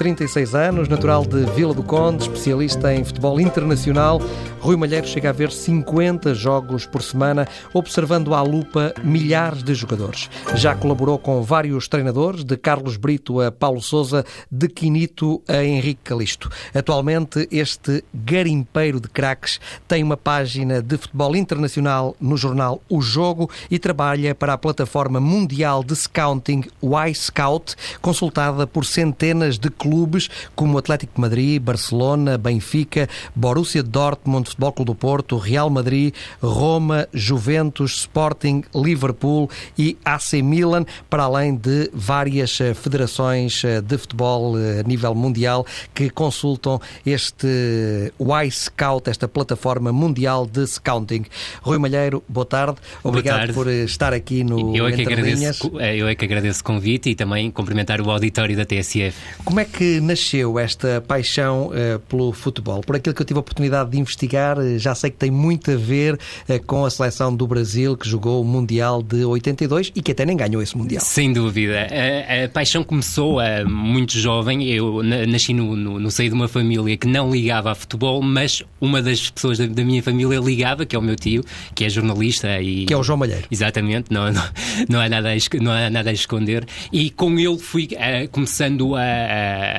36 anos, natural de Vila do Conde, especialista em futebol internacional. Rui Malheiro chega a ver 50 jogos por semana, observando à lupa milhares de jogadores. Já colaborou com vários treinadores, de Carlos Brito a Paulo Souza, de Quinito a Henrique Calisto. Atualmente, este garimpeiro de craques tem uma página de futebol internacional no jornal O Jogo e trabalha para a plataforma mundial de scouting Y-Scout, consultada por centenas de clubes como Atlético de Madrid, Barcelona, Benfica, Borussia Dortmund, Futebol Clube do Porto, Real Madrid, Roma, Juventus, Sporting, Liverpool e AC Milan, para além de várias eh, federações eh, de futebol eh, a nível mundial que consultam este Y-Scout, esta plataforma mundial de scouting. Rui Malheiro, boa tarde. Obrigado tarde. por estar aqui no Eu é, que Entre Linhas. agradeço, eu é que agradeço o convite e também cumprimentar o auditório da TSF. Como é que nasceu esta paixão eh, pelo futebol? Por aquilo que eu tive a oportunidade de investigar, eh, já sei que tem muito a ver eh, com a seleção do Brasil que jogou o Mundial de 82 e que até nem ganhou esse Mundial. Sem dúvida. A, a paixão começou a muito jovem. Eu na- nasci no, no, no seio de uma família que não ligava a futebol, mas uma das pessoas da, da minha família ligava, que é o meu tio, que é jornalista e Que é o João Malheiro. Exatamente, não, não, não, há nada a, não há nada a esconder. E com ele fui eh, começando a, a-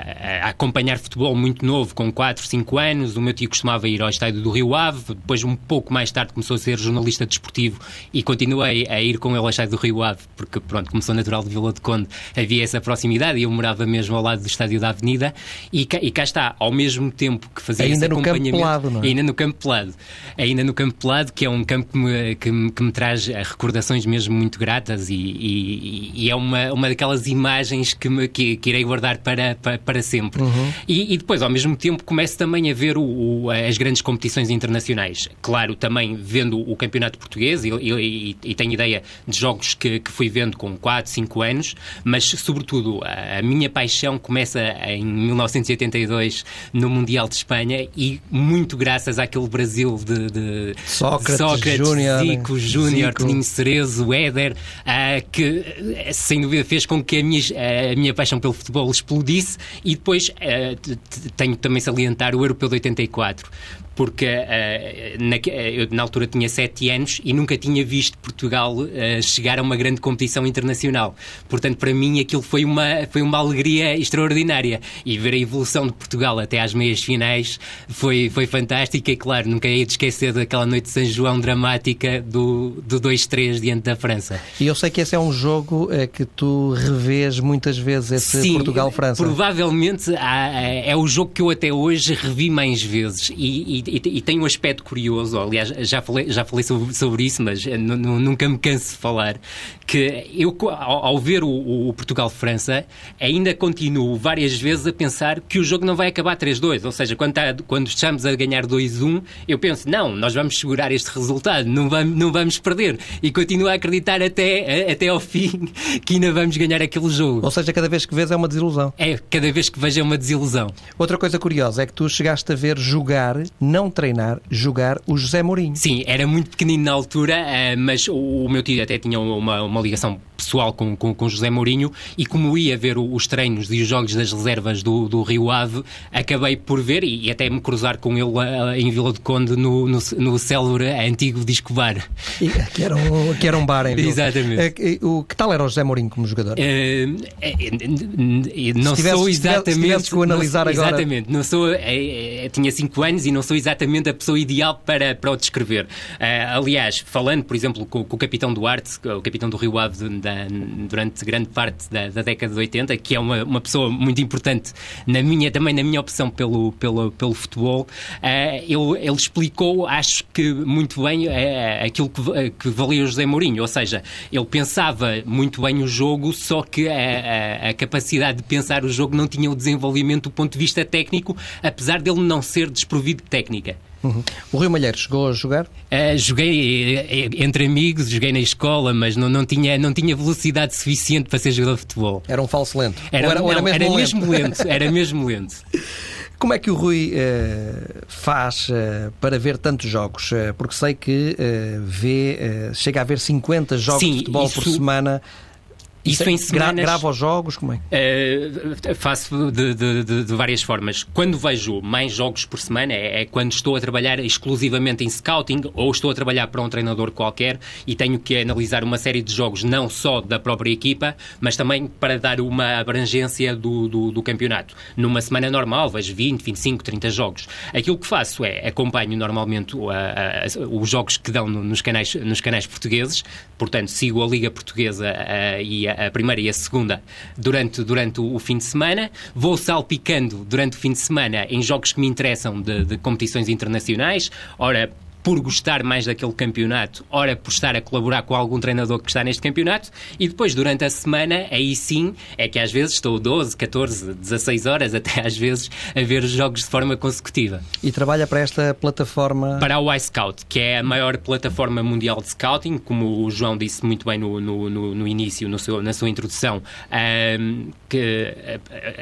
a acompanhar futebol muito novo, com 4, 5 anos. O meu tio costumava ir ao estádio do Rio Ave, depois, um pouco mais tarde, começou a ser jornalista desportivo e continuei a ir com ele ao estádio do Rio Ave, porque, pronto, como sou natural de Vila de Conde, havia essa proximidade e eu morava mesmo ao lado do estádio da Avenida. E cá, e cá está, ao mesmo tempo que fazia Ainda esse no campo pelado, não é? Ainda no campo pelado. Ainda no campo pelado, que é um campo que me, que me, que me traz recordações mesmo muito gratas e, e- e é uma, uma daquelas imagens que, me, que, que irei guardar para, para, para sempre. E, e depois, ao mesmo tempo, começo também a ver o- o- as grandes competições internacionais. Claro, também vendo o campeonato português e, e- e tenho ideia de jogos que, que fui vendo com 4, 5 anos, mas sobretudo a, a minha paixão começa em 1982 no Mundial de Espanha e muito graças àquele Brasil de, de Sócrates, Júnior, Zico, Júnior. Toninho Cerezo, Éder, ah, que sem dúvida fez com que a minha, a minha paixão pelo futebol explodisse e depois eh, tenho também salientar o Europeu de 84 porque eh, na, eu na altura tinha 7 anos e nunca tinha visto Portugal eh, chegar a uma grande competição internacional. Portanto, para mim aquilo foi uma, foi uma alegria extraordinária. E ver a evolução de Portugal até às meias finais foi, foi fantástica e, claro, nunca hei de esquecer daquela noite de São João dramática do, do 2-3 diante da França. E eu sei que esse é um jogo eh, que tu revês muitas vezes, esse Portugal-França. Provavelmente há- é o jogo que eu até hoje revi mais vezes e, e- e- e tem um aspecto curioso. Aliás, já falei, já falei sobre, sobre isso, mas eh, nu- nu- nunca me canso de falar. Que eu, ao, ao ver o, o Portugal-França, ainda continuo várias vezes a pensar que o jogo não vai acabar 3-2. Ou seja, quando, tá- quando estamos a ganhar 2-1, eu penso, não, nós vamos segurar este resultado, não vamos, não vamos perder. E continuo a acreditar até, até ao fim que ainda vamos ganhar aquele jogo. Ou seja, cada vez que vês é uma desilusão. É, cada vez que vejo é uma desilusão. Outra coisa curiosa é que tu chegaste a ver jogar, não treinar, jogar o José Mourinho. Sim, era muito pequenino na altura, eh, mas o, meu tio até tinha uma, uma ligação pessoal com, com, com José Mourinho e como ia ver os treinos e os jogos das reservas do, do Rio Ave, acabei por ver e, até me cruzar com ele eh, em Vila de Conde no, no, no célebre antigo Disco Bar. Que era um, que era um bar em Vila. Exatamente. Eh, O que tal era o José Mourinho como jogador? Eh, eh, não tivesse, sou exatamente. Se que analisar não, agora. Exatamente, não sou, é, é, tinha 5 anos e não sou exatamente a pessoa ideal para, para o descrever. Uh, aliás, falando, por exemplo, com, com, o capitão Duarte, o capitão do Rio Ave da, durante grande parte da, da, década de 80, que é uma, uma pessoa muito importante na minha, também na minha opção pelo, pelo, pelo futebol, uh, ele, ele explicou, acho que muito bem, uh, aquilo que, que valia o José Mourinho, ou seja, ele pensava muito bem o jogo, só que a, a, a capacidade de pensar o jogo não tinha o desenvolvimento do ponto de vista técnico, apesar dele não ser desprovido de técnica. Uhum. O Rio Malheiro chegou a jogar? Uh, joguei uh, entre amigos, joguei na escola, mas não, não, tinha, não tinha velocidade suficiente para ser jogador de futebol. Era um falso lento? Era, era, não, era, mesmo, era lento? mesmo lento? Era mesmo lento. Como é que o Rui uh, faz uh, para ver tantos jogos? Uh, porque sei que vê, chega a ver 50 jogos Sim, de futebol isso... por semana. Isso em semanas... Grava os jogos? Como é? Uh, faço de, de, de, de, várias formas. Quando vejo mais jogos por semana é, é, quando estou a trabalhar exclusivamente em scouting ou estou a trabalhar para um treinador qualquer e tenho que analisar uma série de jogos não só da própria equipa, mas também para dar uma abrangência do, do, do campeonato. Numa semana normal vejo 20, 25, 30 jogos. Aquilo que faço é acompanho normalmente a, a, os jogos que dão nos canais, nos canais portugueses, portanto sigo a Liga Portuguesa a, e a, a primeira e a segunda durante, durante o, fim de semana. Vou salpicando durante o fim de semana em jogos que me interessam de, de competições internacionais. Ora, por gostar mais daquele campeonato, ora por estar a colaborar com algum treinador que está neste campeonato, e depois, durante a semana, aí sim, é que às vezes estou 12, 14, 16 horas, até às vezes, a ver os jogos de forma consecutiva. E trabalha para esta plataforma? Para a Y-Scout, que é a maior plataforma mundial de scouting, como o João disse muito bem no, no, no, no início, no seu, na sua introdução, um, que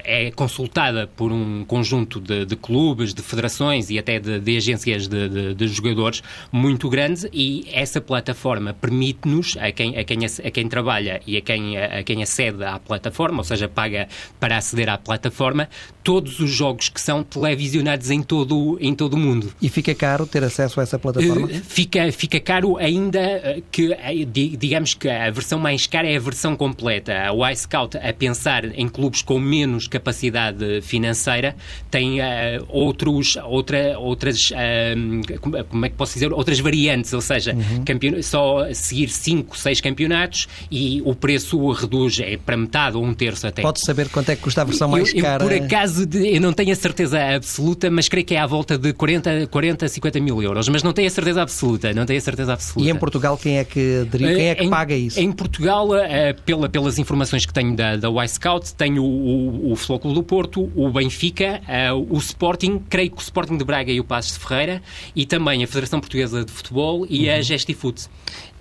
é consultada por um conjunto de, de clubes, de federações e até de, de agências de, de, de jogadores muito grande e essa plataforma permite-nos, a quem, a, quem, a quem trabalha e a quem, a quem acede à plataforma, ou seja, paga para aceder à plataforma, todos os jogos que são televisionados em todo, em todo o mundo. E fica caro ter acesso a essa plataforma? Uh, fica, fica caro ainda eh, que, eh, digamos que a versão mais cara é a versão completa. A Y-Scout, a pensar em clubes com menos capacidade financeira, tem uh, outros, outra, outras, uh, como é que posso dizer, outras variantes, ou seja, uhum. só seguir 5, 6 campeonatos e o preço reduz é para metade ou um terço até. Pode saber quanto é que custa a versão mais eu, cara? Por acaso, eu não tenho a certeza absoluta, mas creio que é à volta de 40, 40 50 mil euros, mas não tenho a certeza absoluta, não tenho a certeza absoluta. E em Portugal quem é que, quem é que em, paga isso? Em Portugal, eh, pela, pelas informações que tenho da, da Y-Scout, tenho o, o, o Flóculo do Porto, o Benfica, eh, o Sporting, creio que o Sporting de Braga e o Passos de Ferreira, e também a Federação Federação Portuguesa de Futebol e uhum. a Gestifoot.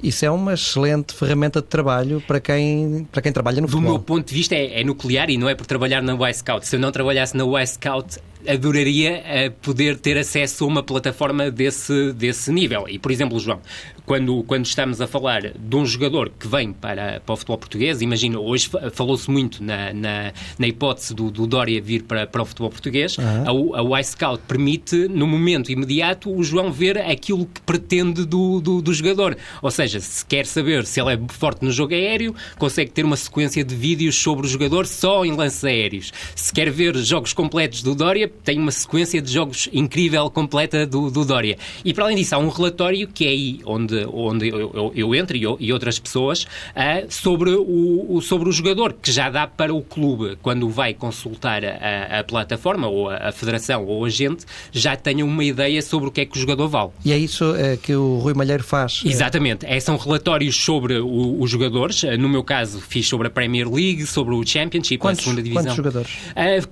Isso é uma excelente ferramenta de trabalho para quem, para quem trabalha no Do futebol. Do meu ponto de vista é, é, nuclear e não é por trabalhar na Y-Scout. Se eu não trabalhasse na Y-Scout, adoraria uh, poder ter acesso a uma plataforma desse, desse nível. E, por exemplo, João, quando, quando estamos a falar de um jogador que vem para, para o futebol português, imagina, hoje falou-se muito na, na, na hipótese do, do, Dória vir para, para o futebol português, uhum. a, a Y-Scout permite, no momento imediato, o João ver aquilo que pretende do, do, do jogador. Ou seja, se quer saber se ele é forte no jogo aéreo, consegue ter uma sequência de vídeos sobre o jogador só em lances aéreos. Se quer ver jogos completos do Dória, tem uma sequência de jogos incrível, completa do, do Dória. E para além disso, há um relatório que é aí onde, onde eu, eu, eu entro e, eu, e, outras pessoas uh, sobre, o, o, sobre o jogador, que já dá para o clube, quando vai consultar a, a plataforma, ou a, a, federação, ou a gente, já tenha uma ideia sobre o que é que o jogador vale. E é isso uh, que o Rui Malheiro faz? Exatamente. É, são relatórios sobre o, os jogadores. Uh, no meu caso, fiz sobre a Premier League, sobre o Championship, quantos, a segunda divisão. Quantos jogadores?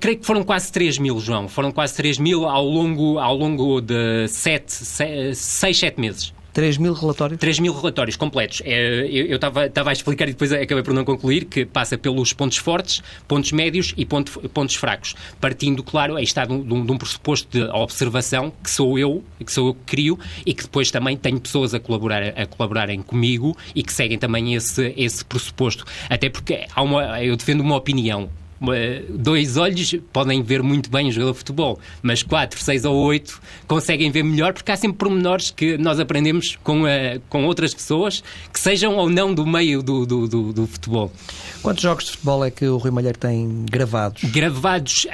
creio que foram quase 3 mil, João foram quase 3 mil ao longo, ao longo de 7, 6, 7 meses. 3 mil relatórios? 3 mil relatórios completos. É, eu estava a explicar e depois acabei por não concluir que passa pelos pontos fortes, pontos médios e ponto, pontos fracos. Partindo, claro, aí está de um, de um pressuposto de observação que sou eu, que sou eu que crio e que depois também tenho pessoas a, colaborar, a colaborarem comigo e que seguem também esse, esse pressuposto. Até porque há uma, eu defendo uma opinião dois olhos podem ver muito bem o jogador de futebol, mas quatro, seis ou oito conseguem ver melhor porque há sempre pormenores que nós aprendemos com, com outras pessoas que sejam ou não do meio do, do, do, do futebol. Quantos jogos de futebol é que o Rui Malheiro tem gravados? Gravados uh,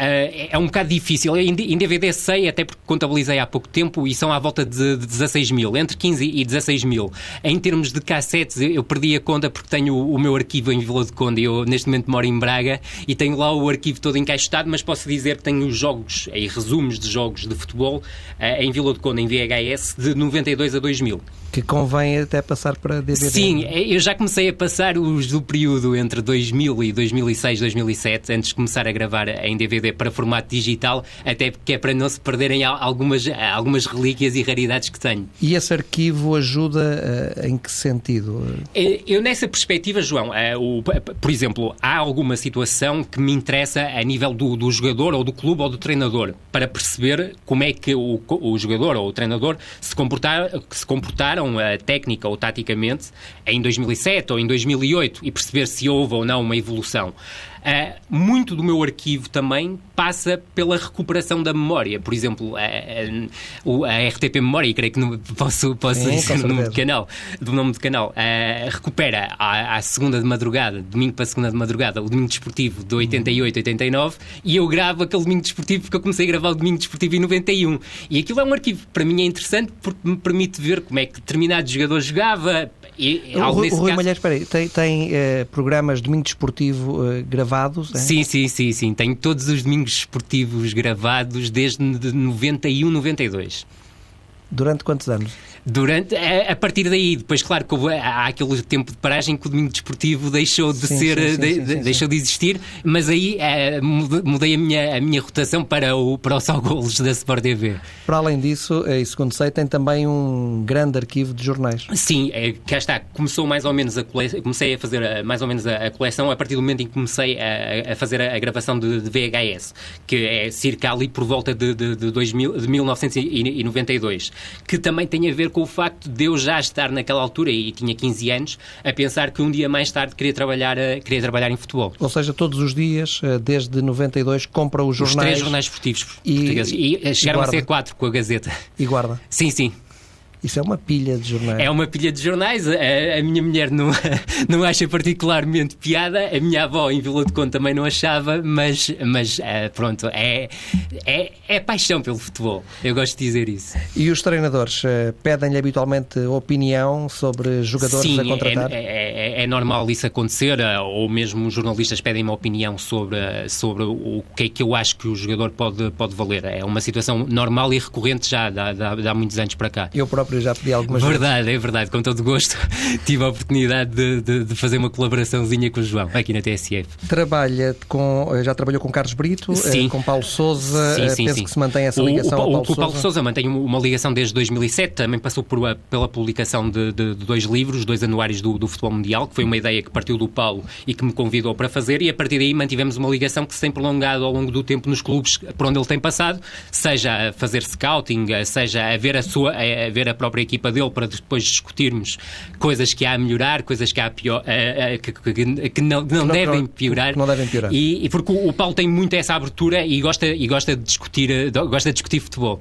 é um bocado difícil. Em, em DVD sei, até porque contabilizei há pouco tempo, e são à volta de, de 16 mil, entre 15 e 16 mil. Em termos de cassetes, eu perdi a conta porque tenho o, o meu arquivo em Vila de Conde. Eu, neste momento, moro em Braga e tenho lá o arquivo todo encaixotado, mas posso dizer que tenho jogos, e resumos de jogos de futebol uh, em Vila de Conde, em VHS, de 92 a 2000 que convém até passar para DVD. Sim, eu já comecei a passar os do período entre 2000 e 2006, 2007, antes de começar a gravar em DVD para formato digital, até porque é para não se perderem algumas, algumas relíquias e raridades que tenho. E esse arquivo ajuda uh, em que sentido? Eu, nessa perspectiva, João, uh, o, por exemplo, há alguma situação que me interessa a nível do, do jogador ou do clube ou do treinador, para perceber como é que o, o jogador ou o treinador se, comportar, se comportaram técnica ou taticamente em 2007 ou em 2008 e perceber se houve ou não uma evolução. Uh, muito do meu arquivo também passa pela recuperação da memória. Por exemplo, a, a, a RTP Memória, e creio que não, posso, posso Sim, dizer o nome do canal, do nome do canal uh, recupera à, à, segunda de madrugada, domingo para segunda de madrugada, o domingo desportivo de 88, 89, e eu gravo aquele domingo desportivo porque eu comecei a gravar o domingo desportivo em 91. E aquilo é um arquivo que para mim é interessante porque me permite ver como é que determinado jogador jogava, e, o, o Rui caso... Malheiro, espera aí, tem, tem uh, programas domingo desportivo uh, gravados? É? Sim, sim, sim, sim. Tenho todos os domingos desportivos gravados desde 91, 92. Durante quantos anos? Durante, a, a, partir daí, depois, claro, que houve, há aquele tempo de paragem que o domingo desportivo deixou de sim, ser, sim, sim, de, de, deixou de existir, mas aí é, mudei a minha, a minha rotação para o, para o Só Golos da Sport TV. Para além disso, e segundo sei, tem também um grande arquivo de jornais. Sim, é, cá está, começou mais ou menos a coleção, comecei a fazer a, mais ou menos a, a, coleção a partir do momento em que comecei a, a fazer a, gravação de, de, VHS, que é circa ali por volta de, de, de, 2000, de 1992, que também tem a ver com o facto de eu já estar naquela altura, e tinha 15 anos, a pensar que um dia mais tarde queria trabalhar, eh, queria trabalhar em futebol. Ou seja, todos os dias, eh, desde 92, compra os jornais... Os três jornais esportivos e, portugueses. E eh, chegaram e a ser quatro com a Gazeta. E guarda? Sim, sim. Isso é uma pilha de jornais. É uma pilha de jornais. A, a, minha mulher não, não acha particularmente piada. A minha avó em Vila de Conde também não achava, mas, mas uh, pronto, é, é, é, paixão pelo futebol. Eu gosto de dizer isso. E os treinadores uh, pedem-lhe habitualmente opinião sobre jogadores Sim, a contratar? É, é, é normal isso acontecer, uh, ou mesmo os jornalistas pedem uma opinião sobre, sobre o que é que eu acho que o jogador pode, pode valer. É uma situação normal e recorrente já há muitos anos para cá. Eu próprio próprio já pedi algumas Verdade, vezes. é verdade. Com todo gosto tive a oportunidade de, de, de, fazer uma colaboraçãozinha com o João aqui na TSF. Trabalha com, já trabalhou com Carlos Brito, eh, sim. com Paulo Souza. Sim, sim, Penso sim. que se mantém essa ligação o, o, Paulo, o Paulo Souza mantém uma ligação desde 2007. Também passou por, pela publicação de, de, dois livros, dois anuários do, do futebol mundial, que foi uma ideia que partiu do Paulo e que me convidou para fazer. E a partir daí mantivemos uma ligação que se tem prolongado ao longo do tempo nos clubes por onde ele tem passado, seja a fazer scouting, seja a ver a sua, a ver a própria equipa dele para depois discutirmos coisas que há a melhorar, coisas que há pior, que, que, que, não, não, não devem piorar. Não devem piorar. E, e porque o, Paulo tem muito essa abertura e gosta, e gosta de discutir, uh, gosta de discutir futebol.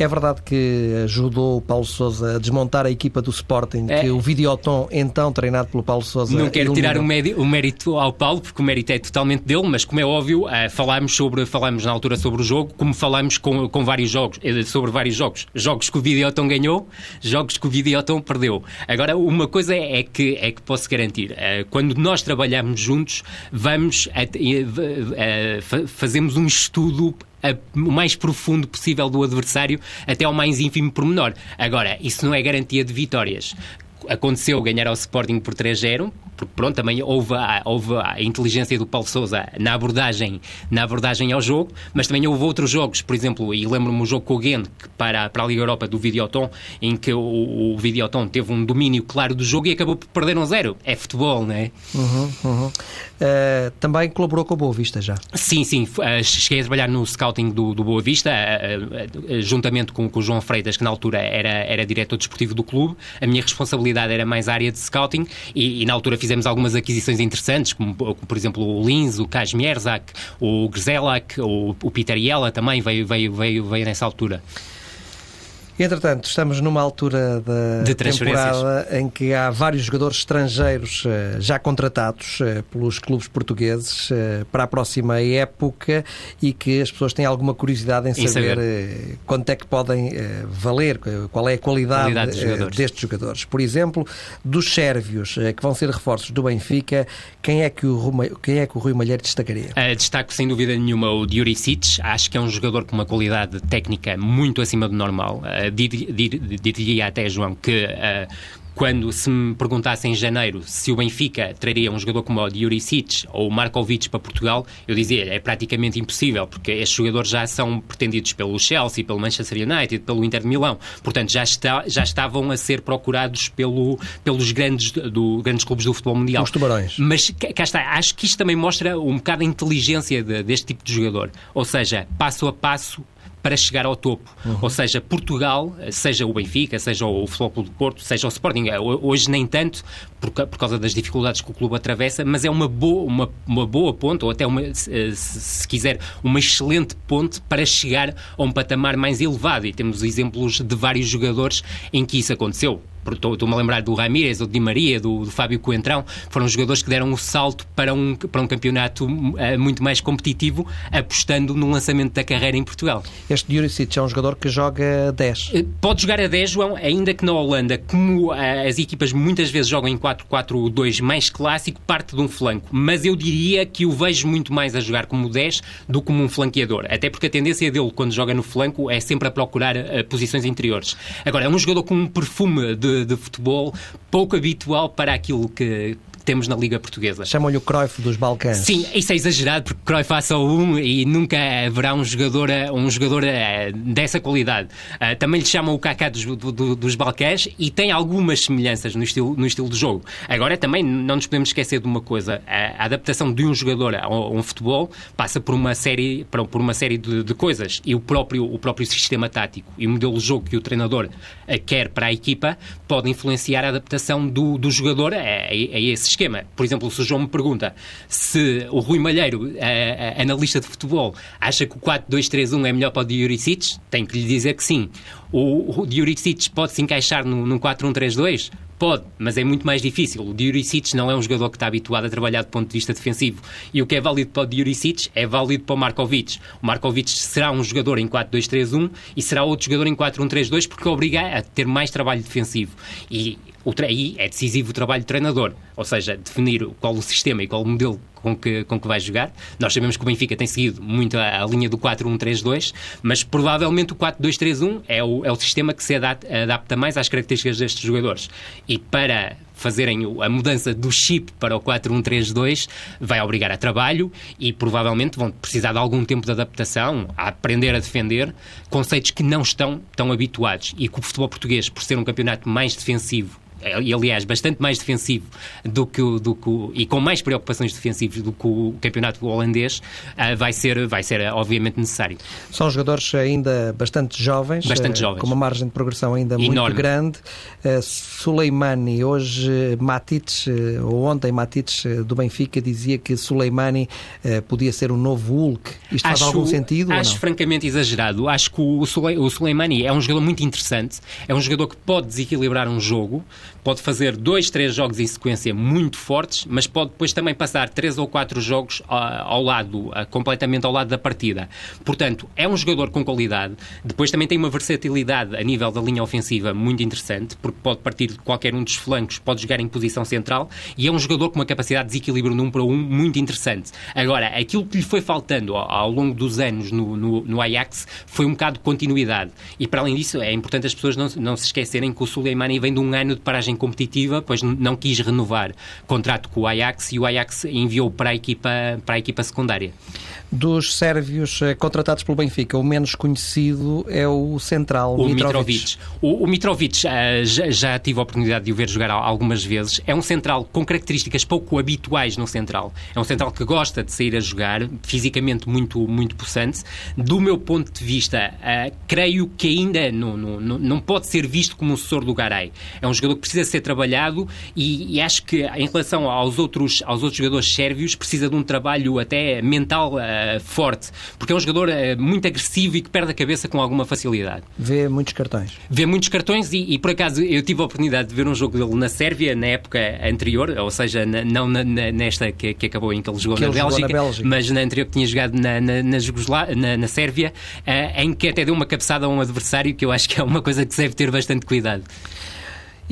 É verdade que ajudou o Paulo Sousa a desmontar a equipa do Sporting, é. que o Videoton, então treinado pelo Paulo Sousa. Não quero tirar o, o, mérito ao Paulo, porque o mérito é totalmente dele, mas como é óbvio, uh, falámos, sobre, falámos na altura sobre o jogo, como falámos com, com vários jogos, eh, sobre vários jogos. Jogos que o Videoton ganhou, jogos que o Videoton perdeu. Agora, uma coisa é que, é que posso garantir. Uh, quando nós trabalhamos juntos, vamos a, a, a, fazemos um estudo a, o mais profundo possível do adversário até ao mais ínfimo pormenor. Agora, isso não é garantia de vitórias aconteceu ganhar ao Sporting por 3-0, porque pronto, também houve a, houve a inteligência do Paulo Sousa na abordagem, na abordagem ao jogo, mas também houve outros jogos, por exemplo, e lembro-me o jogo com o Gent para, para a Liga Europa do Videoton, em que o, o Videoton teve um domínio claro do jogo e acabou por perder um zero. É futebol, não é? Uhum, uhum. Uh, também colaborou com o Boa Vista já? Sim, sim. Uh, cheguei a trabalhar no scouting do, do Boa Vista, uh, juntamente com, com o João Freitas, que na altura era, era diretor desportivo do clube. A minha responsabilidade era mais a área de scouting e, e na altura fizemos algumas aquisições interessantes, como, como por exemplo o Lins, o Kazmierzak, o Grzelak, o, o Peter Yella também veio, veio, veio, veio nessa altura. Entretanto, estamos numa altura da De temporada em que há vários jogadores estrangeiros eh, já contratados eh, pelos clubes portugueses eh, para a próxima época e que as pessoas têm alguma curiosidade em saber, saber. quanto é que podem valer, qual é a qualidade, qualidade jogadores. destes jogadores. Por exemplo, dos sérvios que vão ser reforços do Benfica, quem é que o Rui, quem é que o Rui Malheiro destacaria? Uh, destaco sem dúvida nenhuma o Diuricic. Acho que é um jogador com uma qualidade técnica muito acima do normal. Uh, diria até, João, que uh, quando se me perguntasse em janeiro se o Benfica traria um jogador como o Diuricic ou o Markovic para Portugal, eu dizia é praticamente impossível, porque estes jogadores já são pretendidos pelo Chelsea, pelo Manchester United, pelo Inter de Milão. Portanto, já, está, já estavam a ser procurados pelo, pelos grandes, do, grandes clubes do futebol mundial. Os tubarões. Mas cá está, acho que isto também mostra um bocado a inteligência de, deste tipo de jogador. Ou seja, passo a passo para chegar ao topo. Uhum. Ou seja, Portugal, seja o Benfica, seja o Futebol do Porto, seja o Sporting, hoje nem tanto, por, por, causa das dificuldades que o clube atravessa, mas é uma boa, uma, uma boa ponte, ou até, uma, se, se, quiser, uma excelente ponte para chegar a um patamar mais elevado. E temos exemplos de vários jogadores em que isso aconteceu. Estou-me a lembrar do Ramírez, do Di Maria, do, do, Fábio Coentrão, foram jogadores que deram um salto para um, para um campeonato uh, muito mais competitivo, apostando no lançamento da carreira em Portugal. Este Juricic é um jogador que joga 10. Eh, pode jogar a 10, João, ainda que na Holanda, como uh, as equipas muitas vezes jogam em 4-4-2 mais clássico, parte de um flanco. Mas eu diria que o vejo muito mais a jogar como 10 do que como um flanqueador. Até porque a tendência dele, quando joga no flanco, é sempre a procurar uh, posições interiores. Agora, é um jogador com um perfume de de, futebol pouco habitual para aquilo que, temos na Liga Portuguesa. Chamam-lhe o Cruyff dos Balcãs. Sim, isso é exagerado porque Cruyff há só um e nunca haverá um jogador, um jogador eh, dessa qualidade. Uh, também lhe chamam o Kaká dos, do, dos Balcãs e tem algumas semelhanças no estilo, no estilo de jogo. Agora, também não nos podemos esquecer de uma coisa: a adaptação de um jogador a um futebol passa por uma série, por uma série de, de coisas e o próprio, o próprio sistema tático e o modelo de jogo que o treinador eh, quer para a equipa pode influenciar a adaptação do, do jogador a, a, esses esquema. Por exemplo, se o João me pergunta se o Rui Malheiro, a, a, analista de futebol, acha que o 4-2-3-1 é melhor para o Diuricic, tenho que lhe dizer que sim. O, o Diuricic pode se encaixar no, no 4-1-3-2? Pode, mas é muito mais difícil. O Diuricic não é um jogador que está habituado a trabalhar do ponto de vista defensivo. E o que é válido para o Diuricic é válido para o Markovic. O Markovic será um jogador em 4-2-3-1 e será outro jogador em 4-1-3-2 porque obriga a ter mais trabalho defensivo. E aí é decisivo o trabalho do treinador, ou seja, definir qual o sistema e qual o modelo com que, com que vai jogar. Nós sabemos que o Benfica tem seguido muito a, a linha do 4-1-3-2, mas provavelmente o 4-2-3-1 é o, é o sistema que se adapta, adapta mais às características destes jogadores. E para fazerem a mudança do chip para o 4-1-3-2 vai obrigar a trabalho e provavelmente vão precisar de algum tempo de adaptação, a aprender a defender conceitos que não estão tão habituados e que o futebol português, por ser um campeonato mais defensivo e aliás bastante mais defensivo do que, do que e com mais preocupações defensivas do que o campeonato holandês uh, vai ser vai ser obviamente necessário. São jogadores ainda bastante jovens bastante uh, jovens. com uma margem de progressão ainda Enorme. muito grande Suleimani hoje Matites ou ontem Matites do Benfica dizia que Suleimani podia ser o novo Hulk. Isto acho, faz algum sentido acho francamente exagerado. Acho que o, Sule, o Suleimani é um jogador muito interessante é um jogador que pode desequilibrar um jogo pode fazer dois, três jogos em sequência muito fortes, mas pode depois também passar três ou quatro jogos ah, ao lado, ah, completamente ao lado da partida. Portanto, é um jogador com qualidade. Depois também tem uma versatilidade a nível da linha ofensiva muito interessante, porque pode partir de qualquer um dos flancos, pode jogar em posição central e é um jogador com uma capacidade de desequilíbrio num para um muito interessante. Agora, aquilo que lhe foi faltando ao, longo dos anos no, no, no, Ajax foi um bocado de continuidade. E para além disso, é importante as pessoas não, não se esquecerem que o Suleimani vem de um ano de paragem competitiva, pois não quis renovar contrato com o Ajax e o Ajax enviou para a equipa, para a equipa secundária. Dos sérvios eh, contratados pelo Benfica, o menos conhecido é o central, o Mitrovic. Mitrovic. O, o Mitrovic uh, já, já, tive a oportunidade de o ver jogar algumas vezes. É um central com características pouco habituais no central. É um central que gosta de sair a jogar, fisicamente muito muito, muito possante. Do meu ponto de vista, uh, creio que ainda não, não, não pode ser visto como um sucessor do Garay. É um jogador que precisa ser trabalhado e, e, acho que em relação aos outros, aos outros jogadores sérvios precisa de um trabalho até mental uh, forte, porque é um jogador uh, muito agressivo e que perde a cabeça com alguma facilidade. Vê muitos cartões. Vê muitos cartões e, e por acaso eu tive a oportunidade de ver um jogo dele na Sérvia na época anterior, ou seja, na, não na, nesta que, que, acabou em que ele jogou, que na, ele Bélgica, jogou na Bélgica, mas na anterior que tinha jogado na, na, na, na Sérvia, uh, em que até deu uma cabeçada a um adversário que eu acho que é uma coisa que se deve ter bastante cuidado.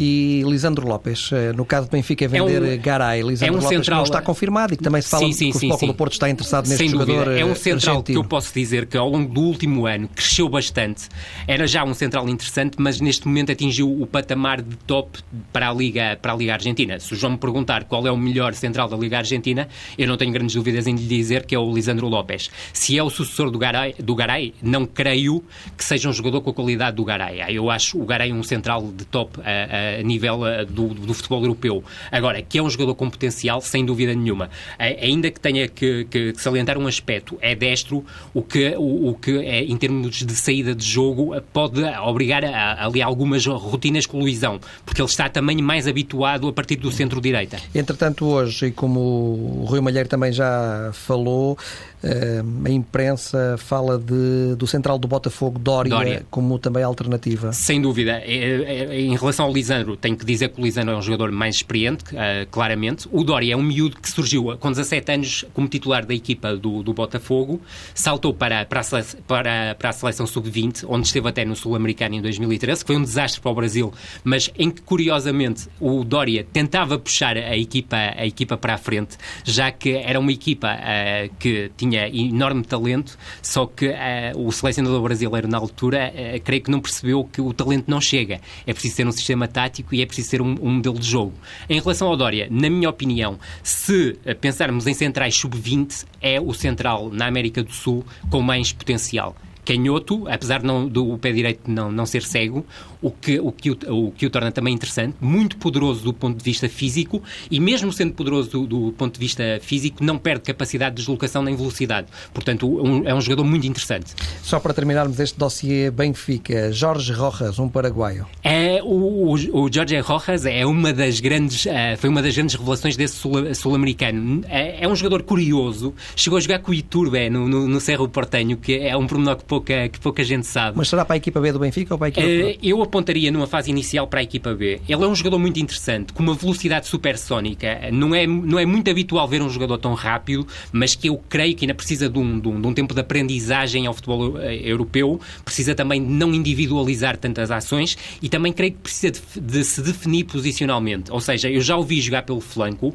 E Lisandro Lopes, eh, no caso do Benfica, vender é um, Garay. Lisandro é um Lopes central, não está confirmado e que também se fala sim, sim, que o Futebol do Porto está interessado neste Sem jogador dúvida. É um central argentino. que eu posso dizer que ao longo do último ano cresceu bastante. Era já um central interessante, mas neste momento atingiu o patamar de top para a Liga, para a Liga Argentina. Se o João me perguntar qual é o melhor central da Liga Argentina, eu não tenho grandes dúvidas em lhe dizer que é o Lisandro Lopes. Se é o sucessor do Garay, do Garay não creio que seja um jogador com a qualidade do Garay. Eu acho o Garay um central de top a, a nível do, do, futebol europeu. Agora, que é um jogador com potencial, sem dúvida nenhuma. Ainda que tenha que, que, que salientar um aspecto, é destro, o que, o, o, que é, em termos de saída de jogo pode obrigar a, ali algumas rotinas com Luizão, porque ele está também mais habituado a partir do centro-direita. Entretanto, hoje, e como o Rui Malheiro também já falou, eh, a imprensa fala de, do central do Botafogo, Dória, Dória, como também alternativa. Sem dúvida. Em relação ao Lisandro, tenho que dizer que o Lisandro é um jogador mais experiente, uh, claramente. O Dória é um miúdo que surgiu com 17 anos como titular da equipa do, do Botafogo, saltou para, para, a, seleção, para, para a seleção sub-20, onde esteve até no Sul-Americano em 2013, que foi um desastre para o Brasil, mas em que, curiosamente, o Dória tentava puxar a equipa, a equipa para a frente, já que era uma equipa uh, que tinha enorme talento, só que uh, o selecionador brasileiro, na altura, creio que não percebeu que o talento não chega. É preciso ter um sistema tático e é preciso ter um, um modelo de jogo. Em relação ao Dória, na minha opinião, se pensarmos em centrais sub-20, é o central na América do Sul com mais potencial canhoto, apesar não, do pé direito não, não ser cego, o que, o, que o, o que o torna também interessante, muito poderoso do ponto de vista físico e mesmo sendo poderoso do, do ponto de vista físico, não perde capacidade de deslocação nem velocidade. Portanto, um, é um jogador muito interessante. Só para terminarmos este dossiê Benfica, Jorge Rojas, um paraguaio. É, o, o Jorge Rojas é uma das grandes, uh, foi uma das grandes revelações desse sul-americano. é, é, um jogador curioso, chegou a jogar com o Iturbe no, no, no Cerro Portenho, que é um pormenor que pouca, que pouca gente sabe. Mas será para a equipa B do Benfica ou para a equipa uh, Eu apontaria numa fase inicial para a equipa B. Ele é um jogador muito interessante, com uma velocidade supersónica. Não é, não é muito habitual ver um jogador tão rápido, mas que eu creio que ainda precisa de um, de um, de um tempo de aprendizagem ao futebol eh, europeu, precisa também de não individualizar tantas ações e também creio que precisa de, de se definir posicionalmente. Ou seja, eu já o vi jogar pelo flanco uh,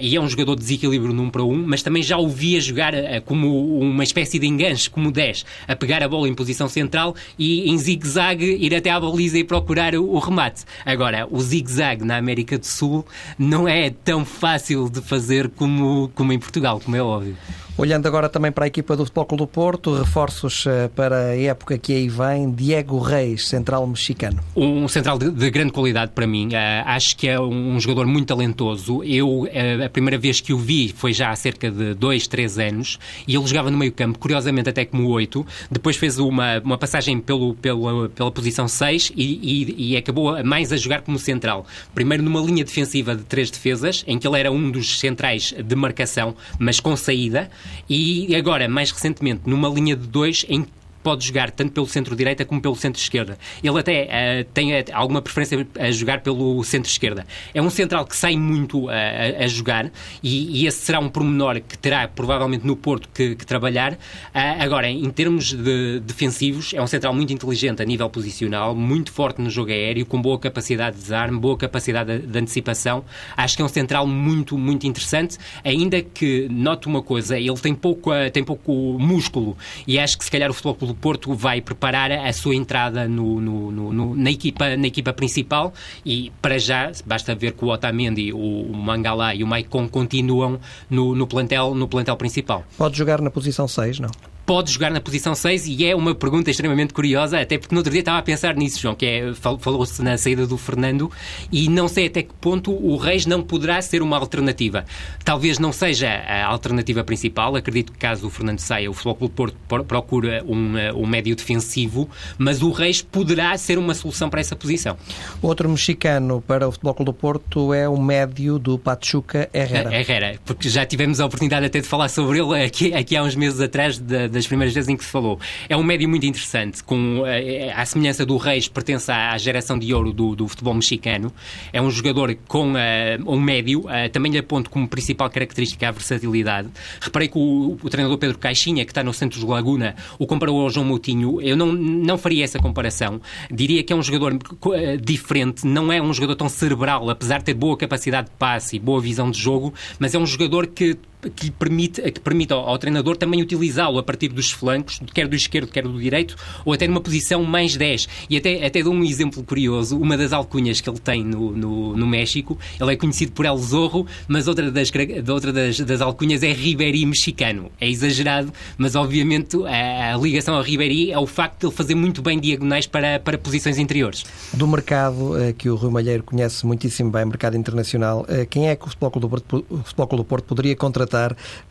e é um jogador de desequilíbrio num para um, mas também já o vi a jogar uh, como uma espécie de enganche, como 10, a pegar a bola em posição central e em zigue-zague ir até à e procurar o, o remate. Agora, o zigue-zague na América do Sul não é tão fácil de fazer como, como em Portugal, como é óbvio. Olhando agora também para a equipa do Futebol Clube do Porto, reforços eh, para a época que aí vem, Diego Reis, central mexicano. Um central de, de grande qualidade para mim. Uh, acho que é um jogador muito talentoso. Eu, uh, a primeira vez que o vi foi já há cerca de dois, três anos e ele jogava no meio campo, curiosamente até como oito. Depois fez uma, uma passagem pelo, pela, pela posição 6 e, e, e acabou mais a jogar como central. Primeiro numa linha defensiva de três defesas, em que ele era um dos centrais de marcação, mas com saída. E agora, mais recentemente, numa linha de dois em pode jogar tanto pelo centro-direita como pelo centro-esquerda. Ele até uh, tem uh, alguma preferência a jogar pelo centro-esquerda. É um central que sai muito uh, a, a, jogar e, e, esse será um pormenor que terá provavelmente no Porto que, que trabalhar. agora, em termos de defensivos, é um central muito inteligente a nível posicional, muito forte no jogo aéreo, com boa capacidade de desarme, boa capacidade de, de antecipação. Acho que é um central muito, muito interessante, ainda que, note uma coisa, ele tem pouco, tem pouco músculo e acho que se calhar o futebol Porto vai preparar a sua entrada no, no, no, na, equipa, na equipa principal e para já basta ver que o Otamendi, o Mangala e o Maicon continuam no, no, plantel, no plantel principal. Pode jogar na posição 6, não? Pode jogar na posição 6 e é uma pergunta extremamente curiosa, até porque no outro dia estava a pensar nisso, João, que é, falou-se na saída do Fernando e não sei até que ponto o Reis não poderá ser uma alternativa. Talvez não seja a alternativa principal, acredito que caso o Fernando saia, o Futebol Porto procura um, um médio defensivo, mas o Reis poderá ser uma solução para essa posição. Outro mexicano para o Futebol Clube do Porto é o médio do Pachuca Herrera. Herrera, porque já tivemos a oportunidade até de falar sobre ele aqui, aqui há uns meses atrás de, das primeiras vezes em que se falou. É um médio muito interessante, com a, a semelhança do Reis, pertence à geração de ouro do, do futebol mexicano. É um jogador com uh, um médio, uh, também lhe aponto como principal característica a versatilidade. Reparei que o, o, treinador Pedro Caixinha, que está no Santos Laguna, o comparou ao João Moutinho. Eu não, não faria essa comparação. Diria que é um jogador uh, diferente, não é um jogador tão cerebral, apesar de ter boa capacidade de passe e boa visão de jogo, mas é um jogador que que permite, que permite ao, ao treinador também utilizá-lo a partir dos flancos, quer do esquerdo, quer do direito, ou até numa posição mais 10. E até, até dou um exemplo curioso, uma das alcunhas que ele tem no, no, no México, ele é conhecido por El Zorro, mas outra das, outra das, das alcunhas é Ribéry mexicano. É exagerado, mas obviamente a, a ligação ao Ribéry é o facto de ele fazer muito bem diagonais para, para posições interiores. Do mercado eh, que o Rui Malheiro conhece muitíssimo bem, mercado internacional, eh, quem é que o Futebol Clube do Porto, o Futebol Clube do Porto poderia contratar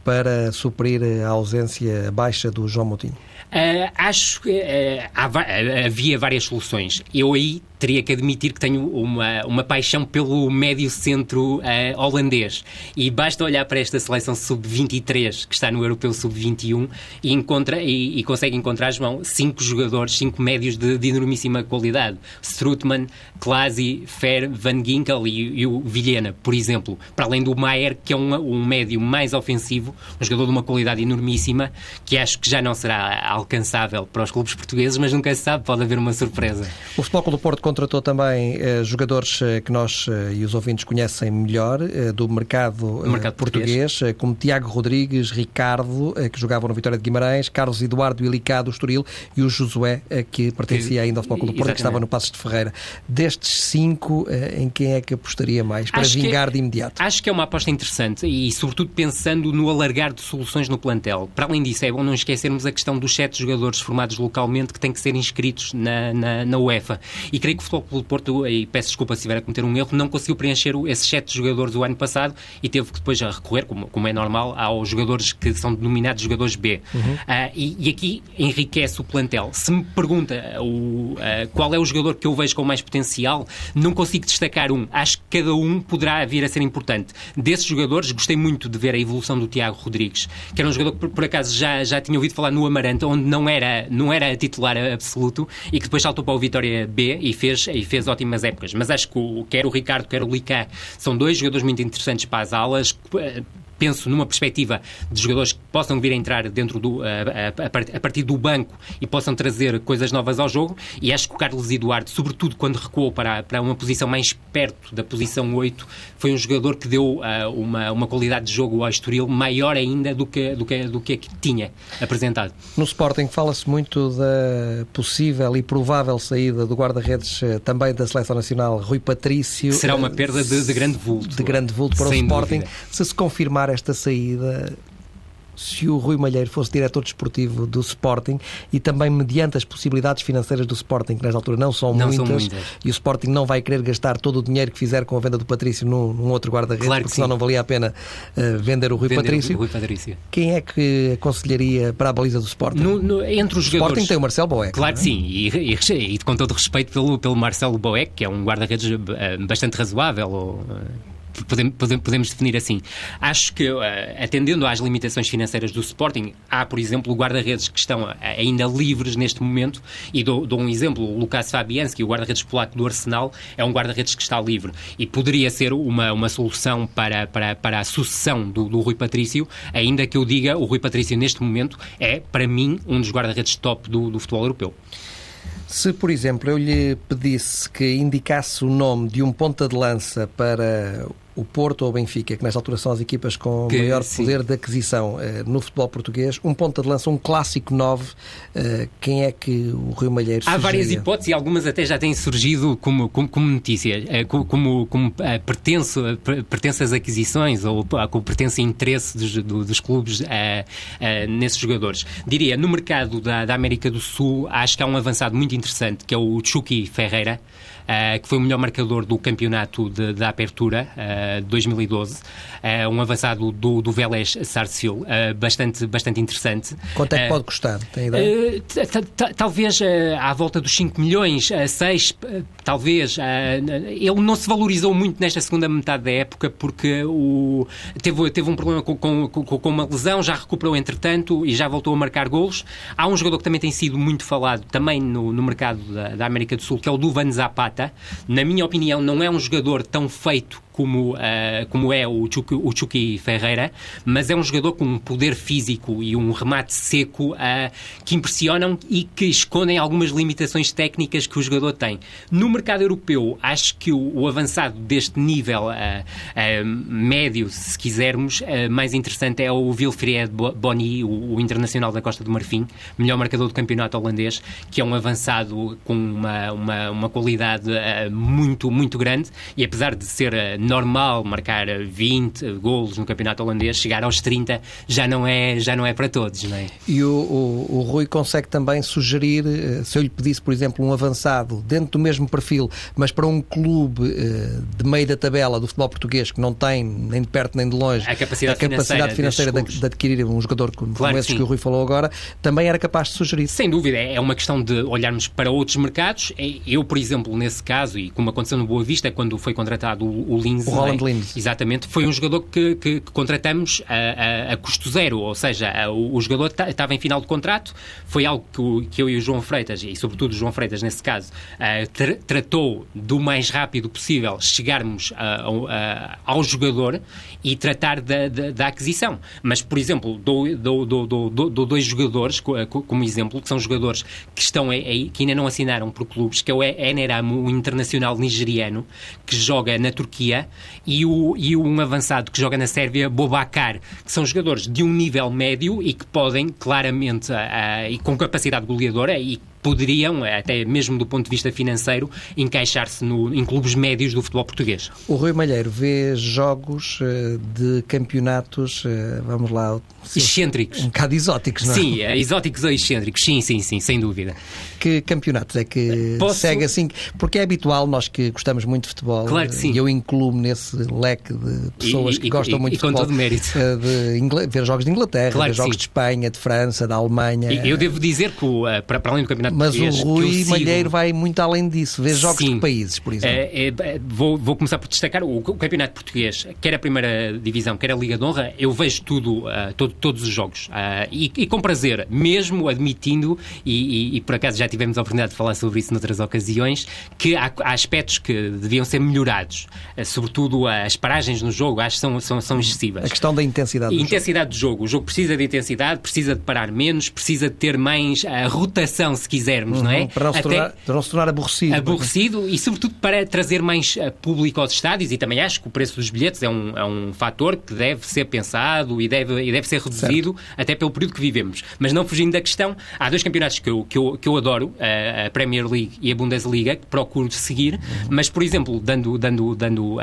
para suprir a ausência baixa do João Moutinho? Uh, acho que uh, havia várias soluções. Eu aí teria que admitir que tenho uma, uma paixão pelo médio centro uh, holandês. E basta olhar para esta seleção sub-23 que está no Europeu sub-21 e, encontra, e, e, consegue encontrar, João, cinco jogadores, cinco médios de, de enormíssima qualidade. Strutman, Klasi, Fer, Van Ginkel e, e, o Vilhena, por exemplo. Para além do Maier, que é um, um médio mais ofensivo, um jogador de uma qualidade enormíssima, que acho que já não será alcançável para os clubes portugueses, mas nunca se sabe, pode haver uma surpresa. O Futebol do Porto contratou também eh, jogadores eh, que nós eh, e os ouvintes conhecem melhor do mercado, mercado português, português, como Tiago Rodrigues, Ricardo, que jogavam no Vitória de Guimarães, Carlos Eduardo Ilicá do Estoril e o Josué, que pertencia ainda ao Futebol do Porto, que estava no Passos de Ferreira. Destes cinco, em quem é que apostaria mais para acho vingar de imediato? Acho que é uma aposta interessante e, sobretudo, pensando no alargar de soluções no plantel. Para além disso, é bom não esquecermos a questão dos sete jogadores formados localmente que têm que ser inscritos na, na, na UEFA. E creio que o Futebol Clube Porto, e peço desculpa se estiver a cometer um erro, não conseguiu preencher esses sete jogadores do ano passado e teve que depois recorrer, como, como é normal, aos jogadores que são denominados jogadores B. Uhum. Uh, e, e, aqui enriquece o plantel. Se me pergunta o, uh, qual é o jogador que eu vejo com mais potencial, não consigo destacar um. Acho que cada um poderá vir a ser importante. Desses jogadores, gostei muito de ver a evolução do Tiago Rodrigues, que era um jogador que, por, por acaso, já, já tinha ouvido falar no Amaranta, onde não era, não era titular absoluto e que depois saltou para o Vitória B e fez, e fez ótimas épocas. Mas acho que o, quer o Ricardo, quer o Licá são dois jogadores muito interessantes para as alas penso numa perspectiva de jogadores que possam vir a entrar dentro do, a, partir do banco e possam trazer coisas novas ao jogo. E acho que o Carlos Eduardo, sobretudo quando recuou para, para uma posição mais perto da posição 8, foi um jogador que deu uh, uma, uma qualidade de jogo ao Estoril maior ainda do que, do que, do que, que tinha apresentado. No Sporting fala-se muito da possível e provável saída do guarda-redes eh, também da Seleção Nacional, Rui Patrício. Será uma perda de, de grande vulto. De grande vulto para o Sporting. Dúvida. Se se confirmar esta saída se o Rui Malheiro fosse diretor desportivo do Sporting e também mediante as possibilidades financeiras do Sporting, que nesta altura não são, não muitas, são muitas, e o Sporting não vai querer gastar todo o dinheiro que fizer com a venda do Patrício num, num outro guarda-redes, claro porque senão não valia a pena uh, vender o Rui vender Patrício. O Rui Patrício. Quem é que aconselharia para a baliza do Sporting? No, no, entre os o Sporting tem o Marcelo Boeck. Claro que é? sim, e, e, e, com todo respeito pelo, pelo Marcelo Boeck, que é um guarda-redes eh, bastante razoável. Ou, uh, podemos, definir assim. Acho que, uh, atendendo às limitações financeiras do Sporting, há, por exemplo, guarda-redes que estão uh, ainda livres neste momento, e dou, dou um exemplo, o Lukas Fabianski, o guarda-redes polaco do Arsenal, é um guarda-redes que está livre, e poderia ser uma, uma solução para, para, para a sucessão do, do Rui Patrício, ainda que eu diga, o Rui Patrício neste momento é, para mim, um dos guarda-redes top do, do futebol europeu. Se, por exemplo, eu lhe pedisse que indicasse o nome de um ponta de lança para o Porto ou o Benfica, que nesta altura são as equipas com que, maior sim. poder de aquisição uh, no futebol português, um ponta de lança, um clássico 9, uh, quem é que o Rio Malheiro Há várias hipóteses e algumas até já têm surgido como, como, como notícia, uh, como, como pertence, pertence às aquisições ou como pertence interesse dos, dos clubes nesses jogadores. Diria, no mercado da, da América do Sul, acho que há um avançado muito interessante, que é o Chucky Ferreira, uh, que foi o melhor marcador do campeonato da Apertura uh, de 2012. Uh, um avançado do, do Vélez Sarsfield, bastante, bastante interessante. Quanto é que pode custar? Tem ideia? Talvez à volta dos 5 milhões, 6, talvez. ele não se valorizou muito nesta segunda metade da época porque o, teve, teve um problema com, com, com, uma lesão, já recuperou entretanto e já voltou a marcar golos. Há um jogador que também tem sido muito falado também no, no mercado da, da América do Sul, que é o Duvan Zapata na minha opinião, não é um jogador tão feito como, uh, como é o Chucky, o Chucky Ferreira, mas é um jogador com um poder físico e um remate seco uh, que impressionam e que escondem algumas limitações técnicas que o jogador tem. No mercado europeu, acho que o, o avançado deste nível uh, médio, se quisermos, mais interessante é o Wilfried Boni, o, o, internacional da Costa do Marfim, melhor marcador do campeonato holandês, que é um avançado com uma, uma, uma qualidade muito, muito grande e apesar de ser normal marcar 20 golos no campeonato holandês, chegar aos 30 já não é, já não é para todos. Não é? E o, o, o Rui consegue também sugerir, eh, se eu lhe pedisse, por exemplo, um avançado dentro do mesmo perfil, mas para um clube eh, de meio da tabela do futebol português que não tem nem de perto nem de longe a capacidade, a capacidade financeira, financeira de, de, adquirir um jogador como, claro esses que, que o Rui falou agora, também era capaz de sugerir. Sem dúvida, é uma questão de olharmos para outros mercados. É, eu, por exemplo, nesse caso, e como aconteceu no Boa Vista, quando foi contratado o, o Lindsay. O Holland Lindsay. Exatamente. Foi um jogador que, que, que contratamos a, a, a, custo zero, ou seja, a, o, o, jogador estava em final de contrato. Foi algo que, o, que eu e o João Freitas, e sobretudo o João Freitas nesse caso, uh, tra tratou do mais rápido possível chegarmos ao jogador e tratar da, da, da, aquisição. Mas, por exemplo, dou, dou, dou, dou, dois jogadores como exemplo, que são jogadores que estão aí, que ainda não assinaram por clubes, que é o Eneram, o internacional nigeriano, que joga na Turquia, e, o, e um avançado que joga na Sérvia, Bobacar, que são jogadores de um nível médio e que podem claramente, uh, e com capacidade goleadora, e poderiam, até mesmo do ponto de vista financeiro, encaixar-se em clubes médios do futebol português. O Rui Malheiro vê jogos uh, de campeonatos, uh, vamos lá... Excêntricos. Um bocado exóticos, não é? Sim, exóticos ou excêntricos, sim, sim, sim, sem dúvida. Que campeonatos é que Posso... segue assim? Porque é habitual, nós que gostamos muito de futebol, claro que sim. e eu incluo nesse leque de pessoas e, que e, gostam e, muito de futebol. Todo mérito. De Ingl... ver jogos de Inglaterra, claro ver jogos sim. de Espanha, de França, da Alemanha. Eu devo dizer que, para além do campeonato Mas o Rui Malheiro vai muito além disso. Vê jogos sim. de países, por exemplo. É, é, vou, vou, começar por destacar o, o, campeonato português, quer a primeira divisão, quer a Liga de Honra, eu vejo tudo, uh, todo, todos os jogos. Uh, e, e, com prazer, mesmo admitindo, e, e, e, por acaso já tivemos a oportunidade de falar sobre isso noutras ocasiões, que há, há aspectos que deviam ser melhorados. Uh, sobretudo as paragens no jogo, acho que são, são, são excessivas. A questão da intensidade do intensidade jogo. do jogo. O jogo precisa de intensidade, precisa de parar menos, precisa de ter mais a rotação, se quisermos, uhum, não é? Para não, se tornar, para não se tornar aborrecido. Aborrecido e, sobretudo, para trazer mais uh, público aos estádios e também acho que o preço dos bilhetes é um, é um fator que deve ser pensado e deve, e deve ser reduzido certo. até pelo período que vivemos. Mas não fugindo da questão, há dois campeonatos que eu, que eu, que eu adoro, a Premier League e a Bundesliga, que procuro seguir, uhum. mas, por exemplo, dando, dando, dando uh,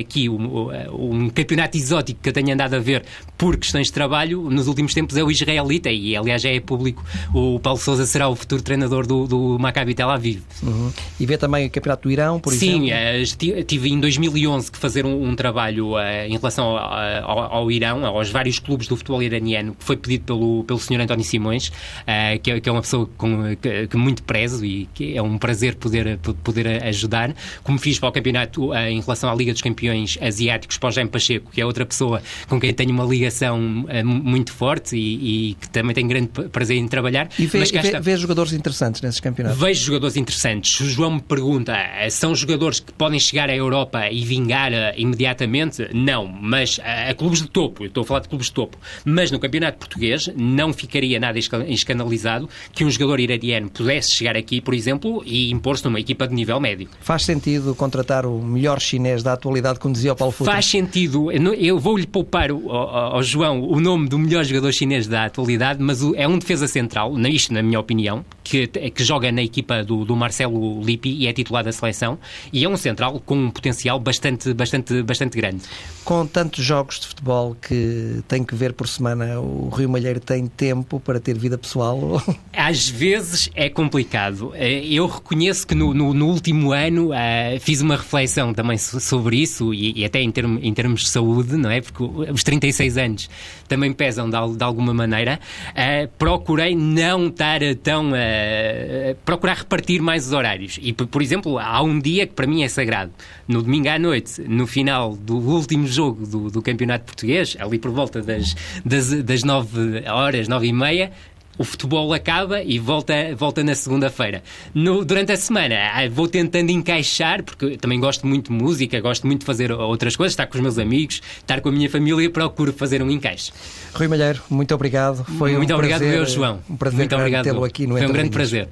aqui um, um, campeonato exótico que eu tenho andado a ver por questões de trabalho, nos últimos tempos é o Israelita e, aliás, já é público. O Paulo Sousa será o futuro treinador do, do Maccabi Tel Aviv. Uhum. E vê também o Campeonato do Irão, por Sim, exemplo? Sim, tive em 2011 que fazer um, um trabalho uh, em relação ao, ao, ao, Irão, aos vários clubes do futebol iraniano, que foi pedido pelo, pelo Sr. António Simões, uh, que, é, que, é, uma pessoa com, que, que, muito prezo e que é um prazer poder, poder ajudar. Como fiz para o campeonato em relação à Liga dos Campeões Asiáticos, para o Jaime Pacheco, que é outra pessoa com quem tenho uma ligação muito forte e, e, que também tenho grande prazer em trabalhar. E vê, vê, vê jogadores jogadores interessantes nesses campeonatos? Vejo jogadores interessantes. O João me pergunta, eh, são jogadores que podem chegar à Europa e vingar uh, imediatamente? Não, mas uh, a clubes de topo, eu estou a falar de clubes de topo, mas no campeonato português não ficaria nada escandalizado que um jogador iraniano pudesse chegar aqui, por exemplo, e impor-se numa equipa de nível médio. Faz sentido contratar o melhor chinês da atualidade, como dizia o Paulo Futre? Faz sentido. Eu vou-lhe poupar ao, ao, João o nome do melhor jogador chinês da atualidade, mas é um defesa central, isto na minha opinião, que, que joga na equipa do, do Marcelo Lippi e é titular da seleção, e é um central com um potencial bastante, bastante, bastante grande. Com tantos jogos de futebol que tem que ver por semana, o Rio Malheiro tem tempo para ter vida pessoal? Às vezes é complicado. Eh, eu reconheço que no, no, no último ano uh, fiz uma reflexão também sobre isso, e, e até em, termo, em, termos de saúde, não é? Porque os 36 anos também pesam de, de alguma maneira. Uh, procurei não estar tão. Uh, procurar repartir mais os horários. E, por exemplo, há um dia que para mim é sagrado. No domingo à noite, no final do último jogo do, do Campeonato Português, ali por volta das, das, das 9 horas, 9 e meia, o futebol acaba e volta, volta na segunda-feira. Durante a semana ah, vou tentando encaixar, porque também gosto muito de música, gosto muito de fazer outras coisas, estar com os meus amigos, estar com a minha família, procuro fazer um encaixe. Rui Malheiro, muito obrigado. Foi muito um obrigado, prazer, meu João. Um prazer tê-lo aqui no Foi um grande prazer.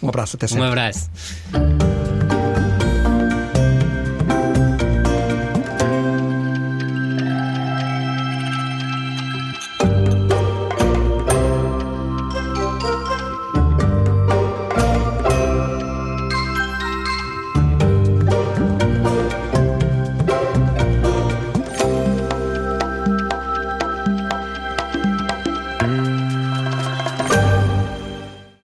Um abraço, até sempre. Um abraço.